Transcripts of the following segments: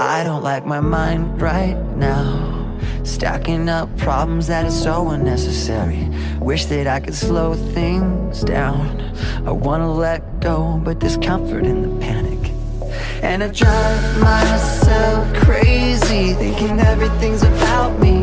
I don't like my mind right now. Stacking up problems that are so unnecessary. Wish that I could slow things down. I wanna let go, but there's comfort in the panic. And I drive myself crazy Thinking everything's about me.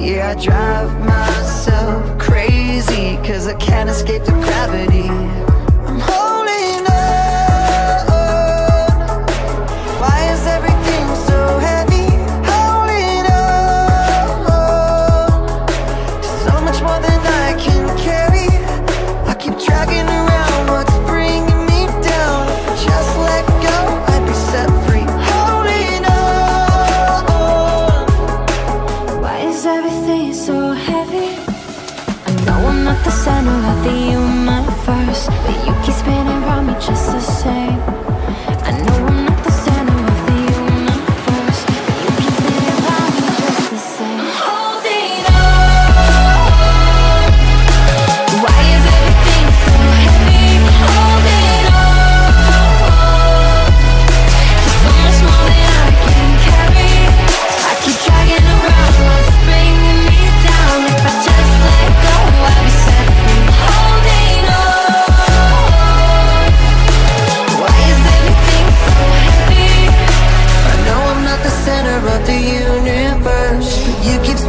Yeah, I drive myself crazy Cause I can't escape the gravity I know how the